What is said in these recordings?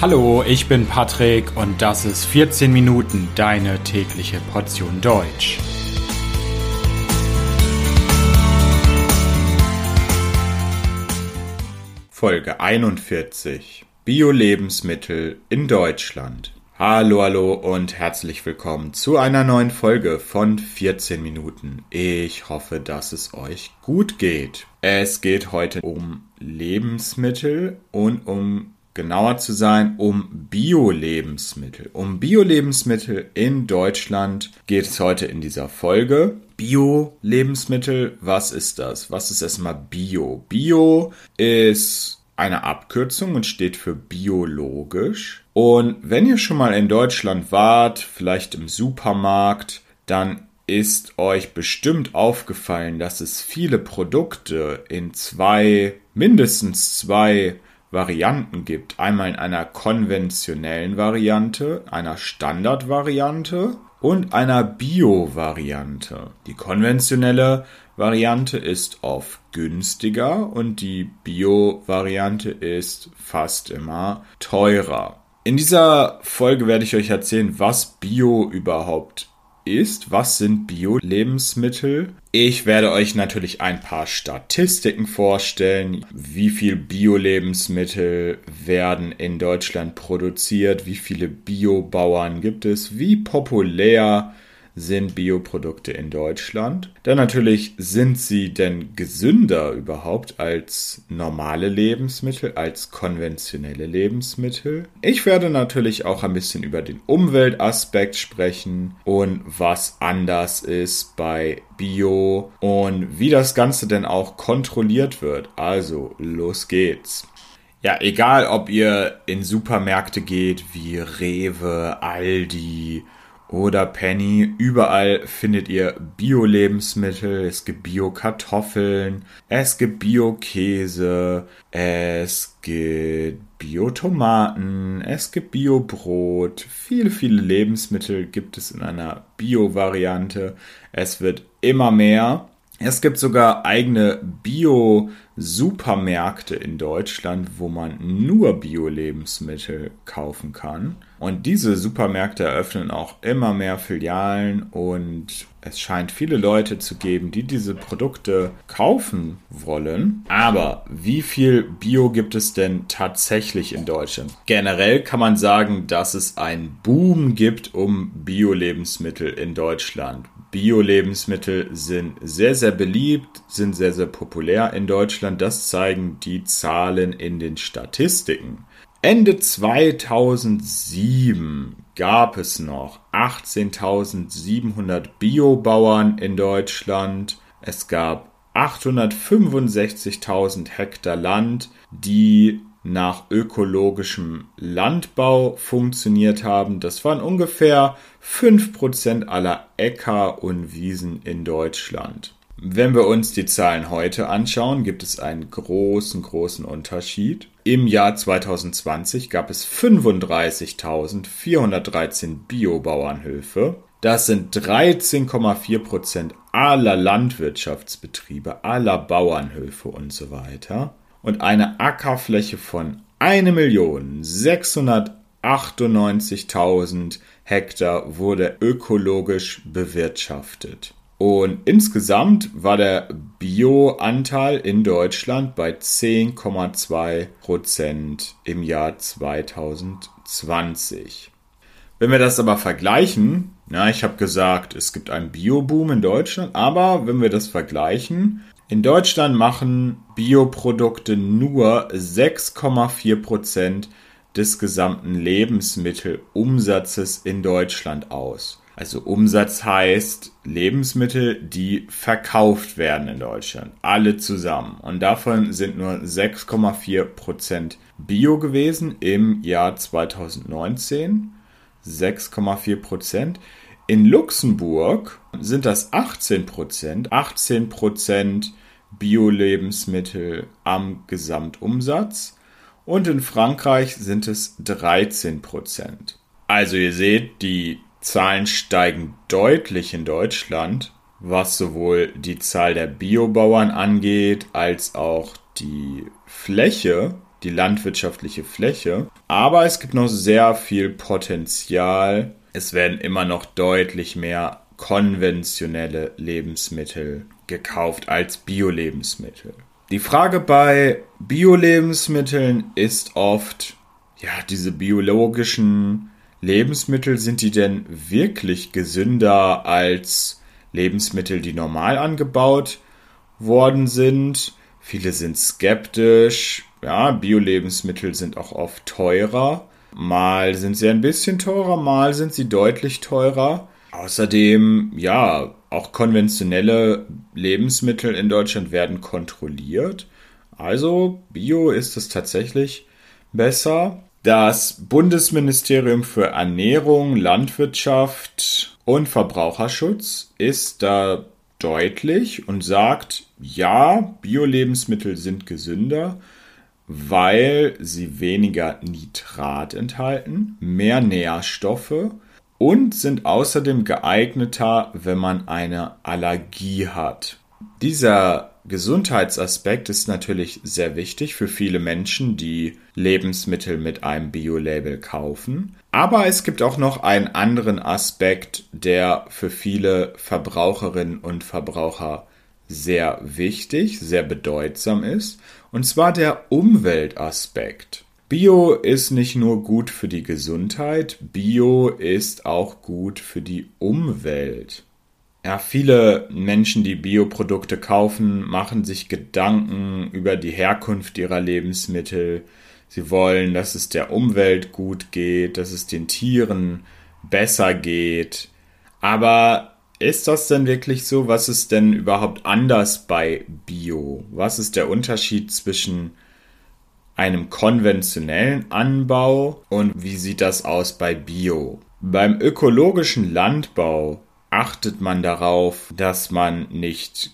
Hallo, ich bin Patrick und das ist 14 Minuten deine tägliche Portion Deutsch. Folge 41 Bio-Lebensmittel in Deutschland. Hallo, hallo und herzlich willkommen zu einer neuen Folge von 14 Minuten. Ich hoffe, dass es euch gut geht. Es geht heute um Lebensmittel und um genauer zu sein, um Bio-Lebensmittel. Um Bio-Lebensmittel in Deutschland geht es heute in dieser Folge. Bio-Lebensmittel, was ist das? Was ist erstmal Bio? Bio ist eine Abkürzung und steht für biologisch. Und wenn ihr schon mal in Deutschland wart, vielleicht im Supermarkt, dann ist euch bestimmt aufgefallen, dass es viele Produkte in zwei, mindestens zwei Varianten gibt. Einmal in einer konventionellen Variante, einer Standardvariante und einer Bio-Variante. Die konventionelle Variante ist oft günstiger und die Bio-Variante ist fast immer teurer. In dieser Folge werde ich euch erzählen, was Bio überhaupt ist. Was sind Bio-Lebensmittel? Ich werde euch natürlich ein paar Statistiken vorstellen. Wie viel Bio-Lebensmittel werden in Deutschland produziert? Wie viele Biobauern gibt es? Wie populär sind Bioprodukte in Deutschland? Dann natürlich, sind sie denn gesünder überhaupt als normale Lebensmittel, als konventionelle Lebensmittel? Ich werde natürlich auch ein bisschen über den Umweltaspekt sprechen und was anders ist bei Bio und wie das Ganze denn auch kontrolliert wird. Also, los geht's. Ja, egal ob ihr in Supermärkte geht wie Rewe, Aldi, oder Penny. Überall findet ihr Bio-Lebensmittel. Es gibt Bio-Kartoffeln, es gibt Bio-Käse, es gibt Bio-Tomaten, es gibt Bio-Brot. Viele, viele Lebensmittel gibt es in einer Bio-Variante. Es wird immer mehr. Es gibt sogar eigene Bio-Supermärkte in Deutschland, wo man nur Bio-Lebensmittel kaufen kann. Und diese Supermärkte eröffnen auch immer mehr Filialen und es scheint viele Leute zu geben, die diese Produkte kaufen wollen. Aber wie viel Bio gibt es denn tatsächlich in Deutschland? Generell kann man sagen, dass es einen Boom gibt um Bio-Lebensmittel in Deutschland. Bio-Lebensmittel sind sehr, sehr beliebt, sind sehr, sehr populär in Deutschland. Das zeigen die Zahlen in den Statistiken. Ende 2007 gab es noch 18.700 Biobauern in Deutschland. Es gab 865.000 Hektar Land, die nach ökologischem Landbau funktioniert haben. Das waren ungefähr 5% aller Äcker und Wiesen in Deutschland. Wenn wir uns die Zahlen heute anschauen, gibt es einen großen, großen Unterschied. Im Jahr 2020 gab es 35.413 Biobauernhöfe. Das sind 13,4 Prozent aller Landwirtschaftsbetriebe, aller Bauernhöfe und so weiter und eine Ackerfläche von 1.698.000 Hektar wurde ökologisch bewirtschaftet. Und insgesamt war der Bioanteil in Deutschland bei 10,2 Prozent im Jahr 2020. Wenn wir das aber vergleichen, na, ich habe gesagt, es gibt einen Bioboom in Deutschland, aber wenn wir das vergleichen in Deutschland machen Bioprodukte nur 6,4% des gesamten Lebensmittelumsatzes in Deutschland aus. Also Umsatz heißt Lebensmittel, die verkauft werden in Deutschland. Alle zusammen. Und davon sind nur 6,4% Bio gewesen im Jahr 2019. 6,4 In Luxemburg sind das 18 Prozent. 18 Prozent Bio-Lebensmittel am Gesamtumsatz und in Frankreich sind es 13 Prozent. Also ihr seht, die Zahlen steigen deutlich in Deutschland, was sowohl die Zahl der Biobauern angeht, als auch die Fläche die landwirtschaftliche Fläche. Aber es gibt noch sehr viel Potenzial. Es werden immer noch deutlich mehr konventionelle Lebensmittel gekauft als Bio-Lebensmittel. Die Frage bei Bio-Lebensmitteln ist oft, ja, diese biologischen Lebensmittel, sind die denn wirklich gesünder als Lebensmittel, die normal angebaut worden sind? Viele sind skeptisch. Ja, Bio-Lebensmittel sind auch oft teurer. Mal sind sie ein bisschen teurer, mal sind sie deutlich teurer. Außerdem, ja, auch konventionelle Lebensmittel in Deutschland werden kontrolliert. Also Bio ist es tatsächlich besser. Das Bundesministerium für Ernährung, Landwirtschaft und Verbraucherschutz ist da deutlich und sagt, ja, Bio-Lebensmittel sind gesünder, weil sie weniger Nitrat enthalten, mehr Nährstoffe und sind außerdem geeigneter, wenn man eine Allergie hat. Dieser Gesundheitsaspekt ist natürlich sehr wichtig für viele Menschen, die Lebensmittel mit einem Bio-Label kaufen. Aber es gibt auch noch einen anderen Aspekt, der für viele Verbraucherinnen und Verbraucher sehr wichtig, sehr bedeutsam ist, und zwar der Umweltaspekt. Bio ist nicht nur gut für die Gesundheit, Bio ist auch gut für die Umwelt. Ja, viele Menschen, die Bioprodukte kaufen, machen sich Gedanken über die Herkunft ihrer Lebensmittel. Sie wollen, dass es der Umwelt gut geht, dass es den Tieren besser geht. Aber ist das denn wirklich so? Was ist denn überhaupt anders bei Bio? Was ist der Unterschied zwischen einem konventionellen Anbau und wie sieht das aus bei Bio? Beim ökologischen Landbau achtet man darauf, dass man nicht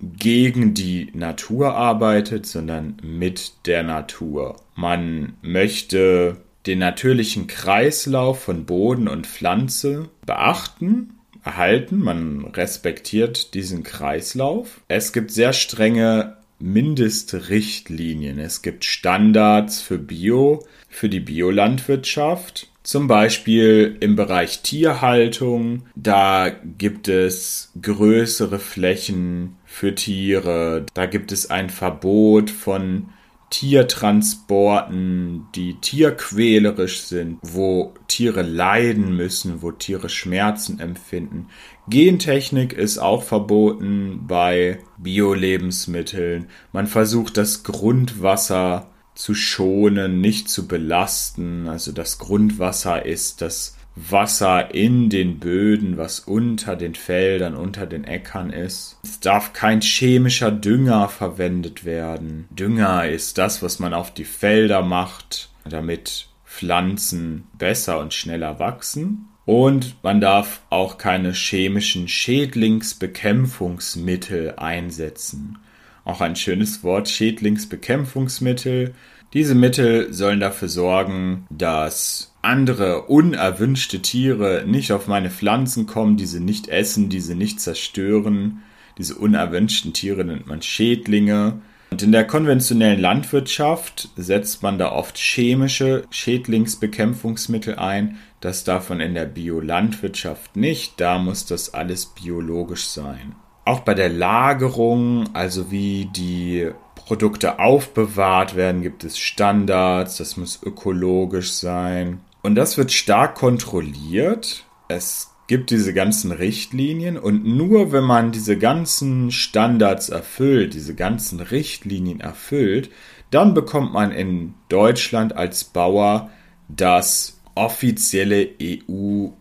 gegen die Natur arbeitet, sondern mit der Natur. Man möchte den natürlichen Kreislauf von Boden und Pflanze beachten, erhalten. Man respektiert diesen Kreislauf. Es gibt sehr strenge Mindestrichtlinien. Es gibt Standards für Bio, für die Biolandwirtschaft. Zum Beispiel im Bereich Tierhaltung, da gibt es größere Flächen für Tiere, da gibt es ein Verbot von Tiertransporten, die tierquälerisch sind, wo Tiere leiden müssen, wo Tiere Schmerzen empfinden. Gentechnik ist auch verboten bei Bio-Lebensmitteln. Man versucht das Grundwasser zu schonen, nicht zu belasten. Also das Grundwasser ist das Wasser in den Böden, was unter den Feldern, unter den Äckern ist. Es darf kein chemischer Dünger verwendet werden. Dünger ist das, was man auf die Felder macht, damit Pflanzen besser und schneller wachsen. Und man darf auch keine chemischen Schädlingsbekämpfungsmittel einsetzen. Auch ein schönes Wort, Schädlingsbekämpfungsmittel. Diese Mittel sollen dafür sorgen, dass andere unerwünschte Tiere nicht auf meine Pflanzen kommen, diese nicht essen, diese nicht zerstören. Diese unerwünschten Tiere nennt man Schädlinge. Und in der konventionellen Landwirtschaft setzt man da oft chemische Schädlingsbekämpfungsmittel ein. Das man in der Biolandwirtschaft nicht. Da muss das alles biologisch sein. Auch bei der Lagerung, also wie die Produkte aufbewahrt werden, gibt es Standards, das muss ökologisch sein. Und das wird stark kontrolliert. Es gibt diese ganzen Richtlinien und nur wenn man diese ganzen Standards erfüllt, diese ganzen Richtlinien erfüllt, dann bekommt man in Deutschland als Bauer das offizielle EU-Biosiegel.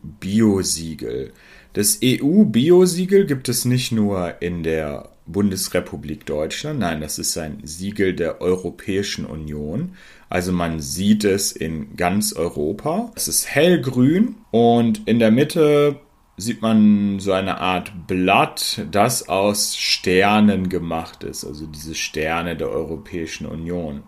Das EU-Biosiegel gibt es nicht nur in der Bundesrepublik Deutschland, nein, das ist ein Siegel der Europäischen Union. Also man sieht es in ganz Europa. Es ist hellgrün und in der Mitte sieht man so eine Art Blatt, das aus Sternen gemacht ist, also diese Sterne der Europäischen Union.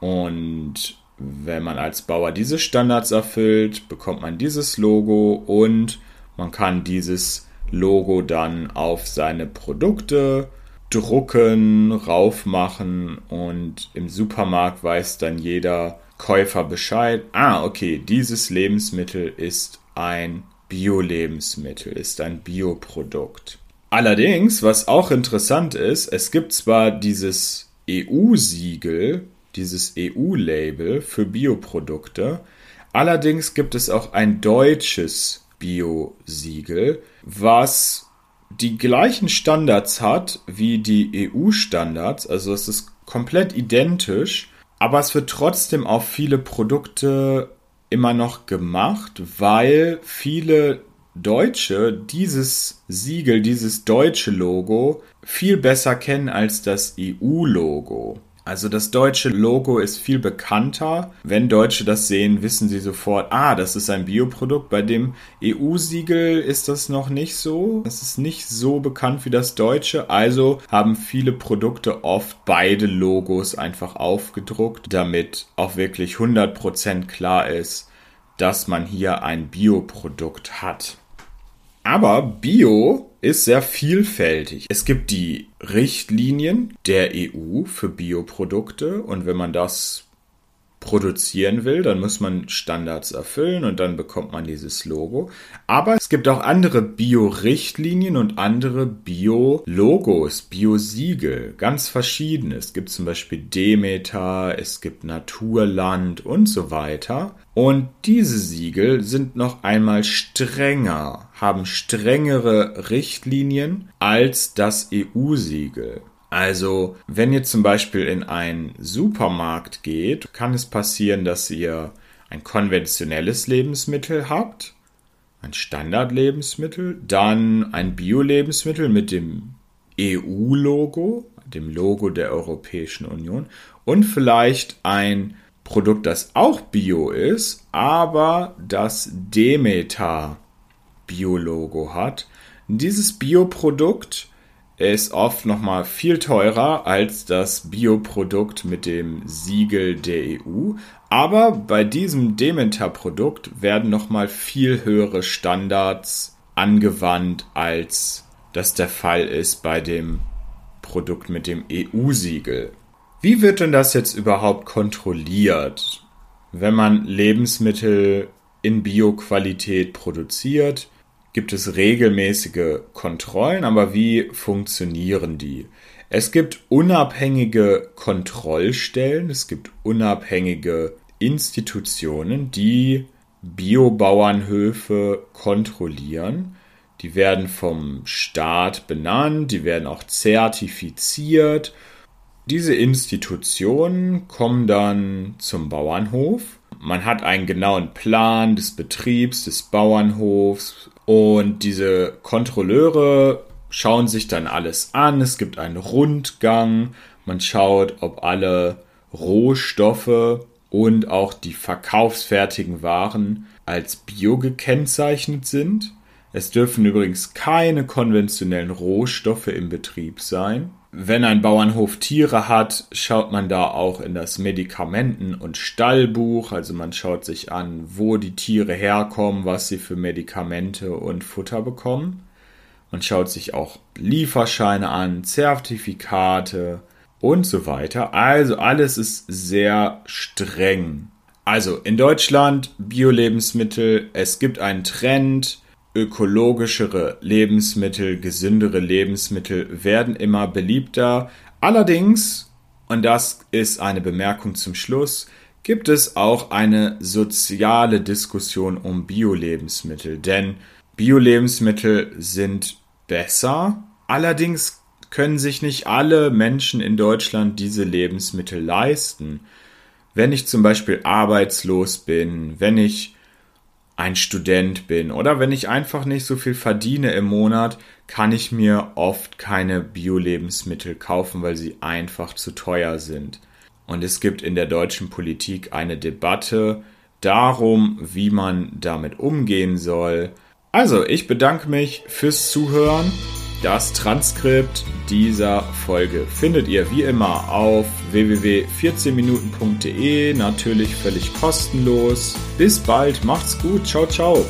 Und wenn man als Bauer diese Standards erfüllt, bekommt man dieses Logo und man kann dieses Logo dann auf seine Produkte drucken, raufmachen und im Supermarkt weiß dann jeder Käufer Bescheid. Ah, okay, dieses Lebensmittel ist ein Bio-Lebensmittel, ist ein Bioprodukt. Allerdings, was auch interessant ist, es gibt zwar dieses EU-Siegel, dieses EU-Label für Bioprodukte, allerdings gibt es auch ein deutsches Bio-Siegel, was die gleichen Standards hat wie die EU-Standards, also es ist komplett identisch, aber es wird trotzdem auf viele Produkte immer noch gemacht, weil viele Deutsche dieses Siegel, dieses deutsche Logo viel besser kennen als das EU-Logo. Also das deutsche Logo ist viel bekannter. Wenn Deutsche das sehen, wissen sie sofort, ah, das ist ein Bioprodukt. Bei dem EU-Siegel ist das noch nicht so. Das ist nicht so bekannt wie das deutsche. Also haben viele Produkte oft beide Logos einfach aufgedruckt, damit auch wirklich 100% klar ist, dass man hier ein Bioprodukt hat. Aber Bio ist sehr vielfältig. Es gibt die Richtlinien der EU für Bioprodukte und wenn man das produzieren will, dann muss man Standards erfüllen und dann bekommt man dieses Logo. Aber es gibt auch andere Bio-Richtlinien und andere Bio-Logos, Bio-Siegel, ganz verschiedene. Es gibt zum Beispiel Demeter, es gibt Naturland und so weiter. Und diese Siegel sind noch einmal strenger, haben strengere Richtlinien als das EU-Siegel. Also, wenn ihr zum Beispiel in einen Supermarkt geht, kann es passieren, dass ihr ein konventionelles Lebensmittel habt, ein Standardlebensmittel, dann ein Bio-Lebensmittel mit dem EU-Logo, dem Logo der Europäischen Union und vielleicht ein Produkt, das auch Bio ist, aber das Demeter Bio-Logo hat. Dieses Bioprodukt ist oft nochmal viel teurer als das Bioprodukt mit dem Siegel der EU. Aber bei diesem Demeter-Produkt werden nochmal viel höhere Standards angewandt, als das der Fall ist bei dem Produkt mit dem EU-Siegel. Wie wird denn das jetzt überhaupt kontrolliert, wenn man Lebensmittel in Bioqualität produziert? Gibt es regelmäßige Kontrollen, aber wie funktionieren die? Es gibt unabhängige Kontrollstellen, es gibt unabhängige Institutionen, die Biobauernhöfe kontrollieren. Die werden vom Staat benannt, die werden auch zertifiziert. Diese Institutionen kommen dann zum Bauernhof. Man hat einen genauen Plan des Betriebs, des Bauernhofs, und diese Kontrolleure schauen sich dann alles an. Es gibt einen Rundgang. Man schaut, ob alle Rohstoffe und auch die verkaufsfertigen Waren als bio gekennzeichnet sind. Es dürfen übrigens keine konventionellen Rohstoffe im Betrieb sein. Wenn ein Bauernhof Tiere hat, schaut man da auch in das Medikamenten- und Stallbuch. Also man schaut sich an, wo die Tiere herkommen, was sie für Medikamente und Futter bekommen. Man schaut sich auch Lieferscheine an, Zertifikate und so weiter. Also alles ist sehr streng. Also in Deutschland Bio-Lebensmittel. Es gibt einen Trend ökologischere Lebensmittel, gesündere Lebensmittel werden immer beliebter. Allerdings, und das ist eine Bemerkung zum Schluss, gibt es auch eine soziale Diskussion um Bio-Lebensmittel. Denn Bio-Lebensmittel sind besser. Allerdings können sich nicht alle Menschen in Deutschland diese Lebensmittel leisten. Wenn ich zum Beispiel arbeitslos bin, wenn ich ein Student bin oder wenn ich einfach nicht so viel verdiene im Monat, kann ich mir oft keine Bio-Lebensmittel kaufen, weil sie einfach zu teuer sind. Und es gibt in der deutschen Politik eine Debatte darum, wie man damit umgehen soll. Also, ich bedanke mich fürs Zuhören. Das Transkript dieser Folge findet ihr wie immer auf www.14minuten.de, natürlich völlig kostenlos. Bis bald, macht's gut, ciao, ciao.